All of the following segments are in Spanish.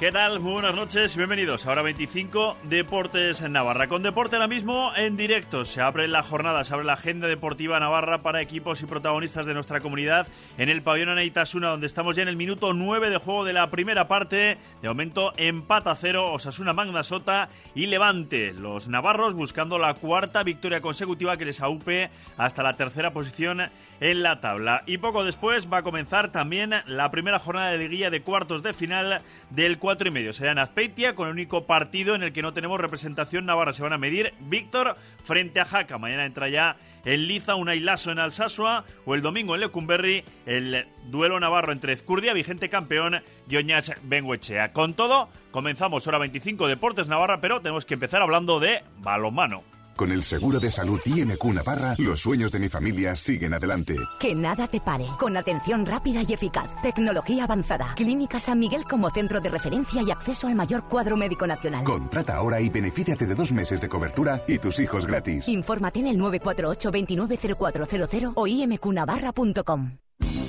¿Qué tal? Muy buenas noches, bienvenidos. Ahora 25 Deportes en Navarra. Con deporte ahora mismo en directo. Se abre la jornada, se abre la agenda deportiva Navarra para equipos y protagonistas de nuestra comunidad en el pabellón Aneitasuna, donde estamos ya en el minuto 9 de juego de la primera parte. De momento, empata cero, Osasuna Magna Sota y Levante. Los navarros buscando la cuarta victoria consecutiva que les aupe hasta la tercera posición en la tabla. Y poco después va a comenzar también la primera jornada de liguilla de cuartos de final del cuatro y medio. Será en Azpeitia con el único partido en el que no tenemos representación navarra. Se van a medir Víctor frente a Jaca. Mañana entra ya en Liza, un Lasso en Alsasua o el domingo en Lecumberri el duelo navarro entre Ezcurdia, vigente campeón, y Oñach Benguechea. Con todo, comenzamos hora 25 Deportes Navarra, pero tenemos que empezar hablando de balonmano. Con el seguro de salud INQ Navarra, los sueños de mi familia siguen adelante. Que nada te pare. Con atención rápida y eficaz. Tecnología avanzada. Clínica San Miguel como centro de referencia y acceso al mayor cuadro médico nacional. Contrata ahora y benefíciate de dos meses de cobertura y tus hijos gratis. Infórmate en el 948 290400 o imqnavarra.com.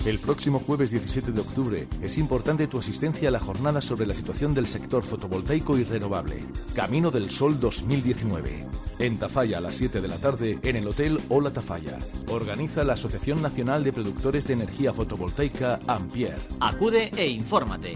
El próximo jueves 17 de octubre es importante tu asistencia a la jornada sobre la situación del sector fotovoltaico y renovable. Camino del Sol 2019. En Tafalla a las 7 de la tarde en el Hotel Hola Tafalla. Organiza la Asociación Nacional de Productores de Energía Fotovoltaica Ampier. Acude e infórmate.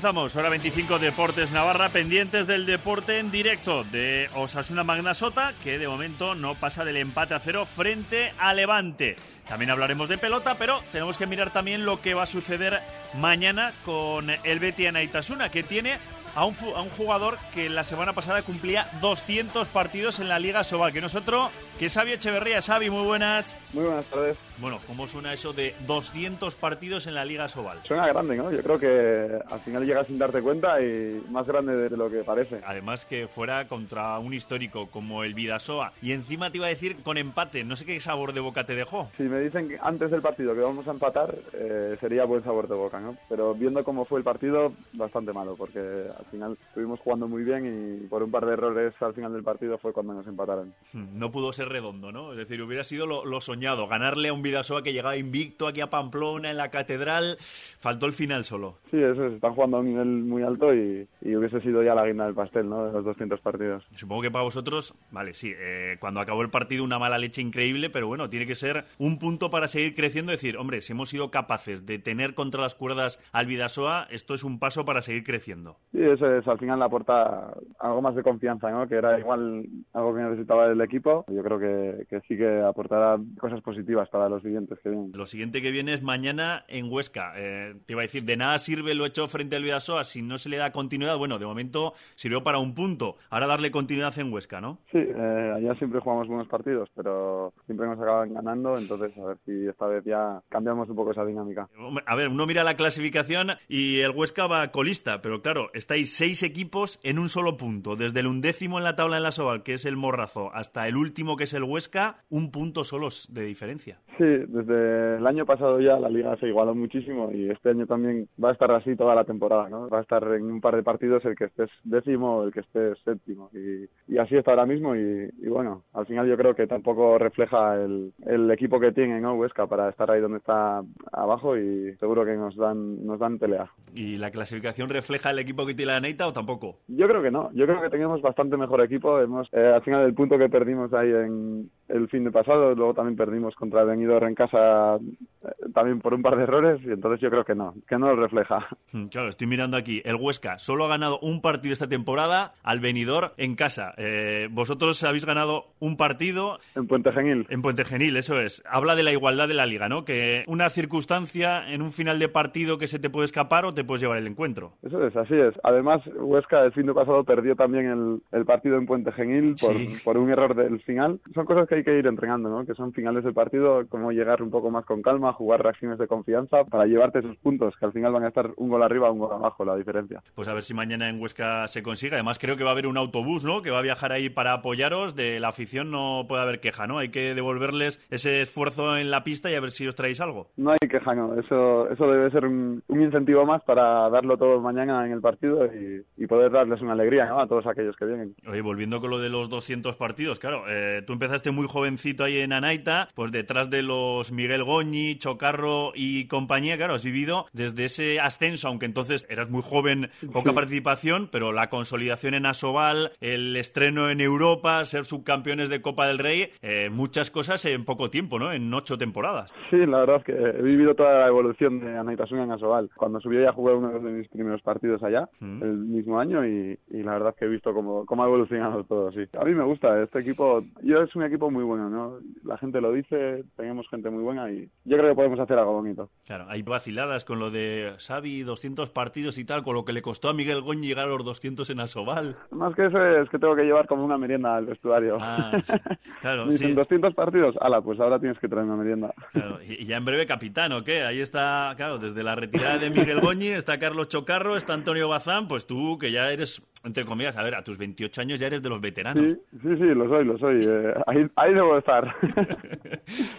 Comenzamos, hora 25 Deportes Navarra, pendientes del deporte en directo de Osasuna Magnasota, que de momento no pasa del empate a cero frente a Levante. También hablaremos de pelota, pero tenemos que mirar también lo que va a suceder mañana con el Betis Anaitasuna, que tiene a un, a un jugador que la semana pasada cumplía 200 partidos en la Liga Sobal, que nosotros, que es Xavi Echeverría. Xavi, muy buenas. Muy buenas tardes. Bueno, ¿cómo suena eso de 200 partidos en la Liga Sobal? Suena grande, ¿no? Yo creo que al final llegas sin darte cuenta y más grande de lo que parece. Además que fuera contra un histórico como el Vidasoa. Y encima te iba a decir con empate, no sé qué sabor de boca te dejó. Si me dicen que antes del partido que vamos a empatar, eh, sería buen sabor de boca, ¿no? Pero viendo cómo fue el partido, bastante malo, porque al final estuvimos jugando muy bien y por un par de errores al final del partido fue cuando nos empataron. No pudo ser redondo, ¿no? Es decir, hubiera sido lo, lo soñado, ganarle a un Vidasoa que llegaba invicto aquí a Pamplona en la catedral, faltó el final solo. Sí, eso es, están jugando a un nivel muy alto y, y hubiese sido ya la guinda del pastel, ¿no? De los 200 partidos. Supongo que para vosotros, vale, sí, eh, cuando acabó el partido una mala leche increíble, pero bueno, tiene que ser un punto para seguir creciendo, decir, hombre, si hemos sido capaces de tener contra las cuerdas al Vidasoa, esto es un paso para seguir creciendo. Sí, eso es, al final le aporta algo más de confianza, ¿no? Que era igual algo que necesitaba el equipo. Yo creo que, que sí que aportará cosas positivas para los siguientes que vienen. Lo siguiente que viene es mañana en Huesca. Eh, te iba a decir, de nada sirve lo hecho frente al Vidasoa si no se le da continuidad. Bueno, de momento sirvió para un punto. Ahora darle continuidad en Huesca, ¿no? Sí, eh, allá siempre jugamos buenos partidos, pero siempre nos acaban ganando. Entonces, a ver si esta vez ya cambiamos un poco esa dinámica. A ver, uno mira la clasificación y el Huesca va colista, pero claro, estáis seis equipos en un solo punto. Desde el undécimo en la tabla en la Sobal, que es el Morrazo, hasta el último, que es el Huesca, un punto solo de diferencia. Sí, desde el año pasado ya la liga se igualó muchísimo y este año también va a estar así toda la temporada, ¿no? Va a estar en un par de partidos el que estés décimo o el que estés séptimo y, y así está ahora mismo y, y, bueno, al final yo creo que tampoco refleja el, el equipo que tiene, ¿no? Huesca para estar ahí donde está abajo y seguro que nos dan nos dan pelea. ¿Y la clasificación refleja el equipo que tiene la Neita o tampoco? Yo creo que no, yo creo que tenemos bastante mejor equipo, hemos eh, al final el punto que perdimos ahí en el fin de pasado, luego también perdimos contra Benidorm en casa eh, también por un par de errores y entonces yo creo que no, que no lo refleja. Mm, Claro, estoy mirando aquí. El Huesca solo ha ganado un partido esta temporada al Benidorm en casa. Eh, vosotros habéis ganado un partido En Puente Genil. en Puente Genil, eso es. Habla de la igualdad de la liga, ¿no? Que una circunstancia en un final de partido que se te puede escapar o te puedes llevar el encuentro. Eso es, así es. Además, Huesca el fin de pasado perdió también el, el partido en Puente Genil por, Sí. por un error del final. Son cosas que hay que ir entrenando, ¿no? Que son finales del partido, como llegar un poco más con calma, jugar reacciones de confianza para llevarte esos puntos, que al final van a estar un gol arriba un gol abajo, la diferencia. Pues a ver si mañana en Huesca se consigue. Además, creo que va a haber un autobús, ¿no? Que va a viajar ahí para apoyaros. De la afición no puede haber queja, ¿no? Hay que devolverles ese esfuerzo en la pista y a ver si os traéis algo. No hay queja, no. Eso, eso debe ser un, un incentivo más para darlo todo mañana en el partido y, y poder darles una alegría ¿no? a todos aquellos que vienen. Oye, volviendo con lo de los 200 partidos, claro, eh, tú empezaste muy jovencito ahí en Anaita, pues detrás de los Miguel Goñi, Chocarro y compañía, claro, has vivido desde ese ascenso, aunque entonces eras muy joven, poca participación, pero la consolidación en Asobal, el estreno en Europa, ser subcampeones de Copa del Rey, eh, muchas cosas en poco tiempo, ¿no? En ocho temporadas. Sí, la verdad es que he vivido toda la evolución de Anaitasuna en Asobal. Cuando subí ya jugué uno de mis primeros partidos allá, Mm. el mismo año, y, y la verdad es que he visto cómo, cómo ha evolucionado todo, sí. A mí me gusta este equipo, yo es un equipo muy bueno, ¿no? La gente lo dice, tenemos gente muy buena y yo creo que podemos hacer algo bonito. Claro, hay vaciladas con lo de Xavi, 200 partidos y tal, con lo que le costó a Miguel Goñi llegar a los 200 en Asobal. Más que eso es que tengo que llevar como una merienda al vestuario. Ah, sí. claro, Me dicen sí. 200 partidos, ala, pues ahora tienes que traer una merienda. Claro, y ya en breve capitán, ¿o qué? Ahí está, claro, desde la retirada de Miguel Goñi, está Carlos Chocarro, está Antonio Bazán, pues tú que ya eres, entre comillas, a ver, a tus 28 años ya eres de los veteranos. Sí, sí, sí, lo soy, lo soy. eh, ahí, ahí debo estar.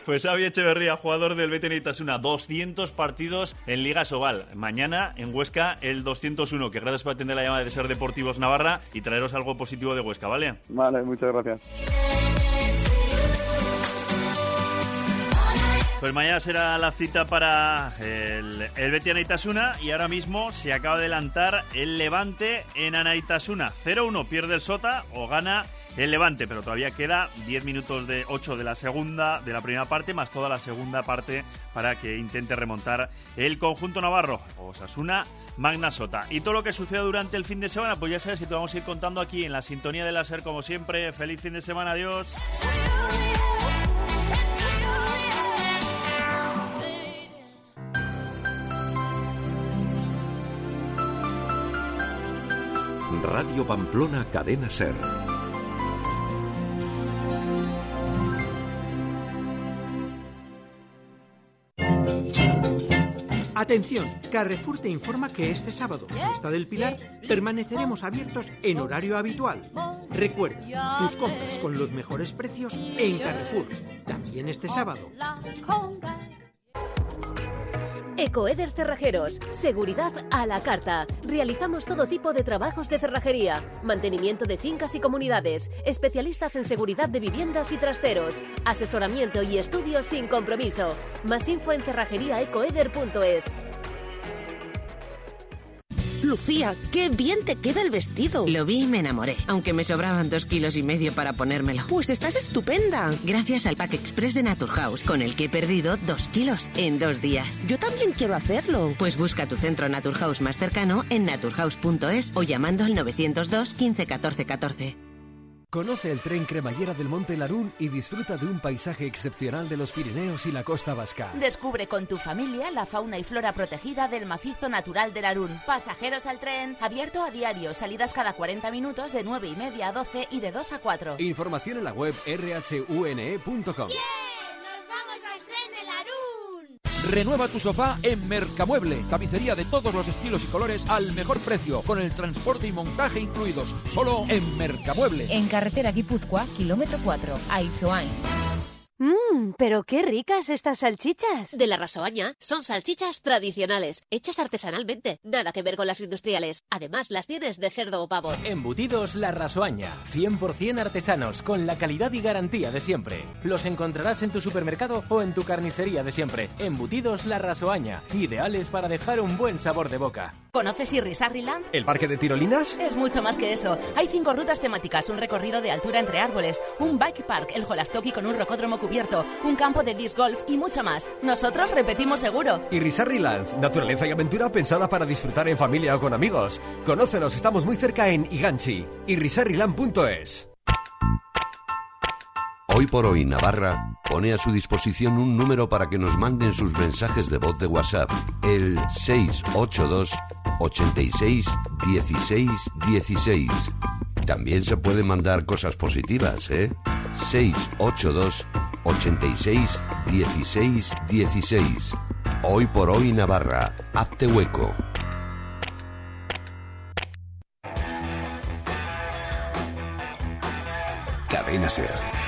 Pues Xavi Echeverría, jugador del Betis Itasuna, 200 partidos en Liga Sobal. Mañana en Huesca el 201, que gracias por atender la llamada de Ser Deportivos Navarra y traeros algo positivo de Huesca, ¿vale? vale, muchas gracias. Pues mañana será la cita para el, el Betis Anaitasuna y ahora mismo se acaba de adelantar el Levante en Anaitasuna. 0-1 pierde el Sota o gana el Levante, pero todavía queda 10 minutos de 8 de la segunda, de la primera parte, más toda la segunda parte para que intente remontar el conjunto navarro. Osasuna, Magna Sota. Y todo lo que suceda durante el fin de semana, pues ya sabes que te vamos a ir contando aquí en la sintonía de la SER como siempre. Feliz fin de semana, adiós. Radio Pamplona Cadena Ser. Atención, Carrefour te informa que este sábado, fiesta del Pilar, permaneceremos abiertos en horario habitual. Recuerda, tus compras con los mejores precios en Carrefour. También este sábado. Ecoeder Cerrajeros. Seguridad a la carta. Realizamos todo tipo de trabajos de cerrajería, mantenimiento de fincas y comunidades, especialistas en seguridad de viviendas y trasteros, asesoramiento y estudios sin compromiso. Más info en cerrajeríaecoeder.es. Lucía, qué bien te queda el vestido. Lo vi y me enamoré, aunque me sobraban dos kilos y medio para ponérmelo. Pues estás estupenda. Gracias al Pack Express de Naturhaus, con el que he perdido dos kilos en dos días. Yo también quiero hacerlo. Pues busca tu centro Naturhaus más cercano en naturhaus.es o llamando al 902 15 14 14. Conoce el tren cremallera del Monte Larún y disfruta de un paisaje excepcional de los Pirineos y la costa vasca. Descubre con tu familia la fauna y flora protegida del macizo natural del Arún. Pasajeros al tren, abierto a diario, salidas cada 40 minutos de 9 y media a 12 y de 2 a 4. Información en la web rhune.com. Renueva tu sofá en Mercamueble. Tapicería de todos los estilos y colores al mejor precio, con el transporte y montaje incluidos. Solo en Mercamueble. En carretera Guipúzcoa, kilómetro 4, Aizoain. Mmm, pero qué ricas estas salchichas. De la Rasoaña son salchichas tradicionales, hechas artesanalmente, nada que ver con las industriales. Además, las tienes de cerdo o pavo. Embutidos La Rasoaña, 100% artesanos, con la calidad y garantía de siempre. Los encontrarás en tu supermercado o en tu carnicería de siempre. Embutidos La Rasoaña, ideales para dejar un buen sabor de boca. ¿Conoces Irrisarriland? ¿El parque de tirolinas? Es mucho más que eso. Hay cinco rutas temáticas, un recorrido de altura entre árboles, un bike park, el Holastoki con un rocódromo cubierto, un campo de disc golf y mucho más. Nosotros repetimos seguro. Irrisarriland, naturaleza y aventura pensada para disfrutar en familia o con amigos. Conócenos, estamos muy cerca en Iganchi. Irrisarriland.es. Hoy por hoy Navarra pone a su disposición un número para que nos manden sus mensajes de voz de WhatsApp, el 682 86 16 16. También se pueden mandar cosas positivas, ¿eh? 682 86 16 16. Hoy por hoy Navarra, apte hueco. Cadena Ser.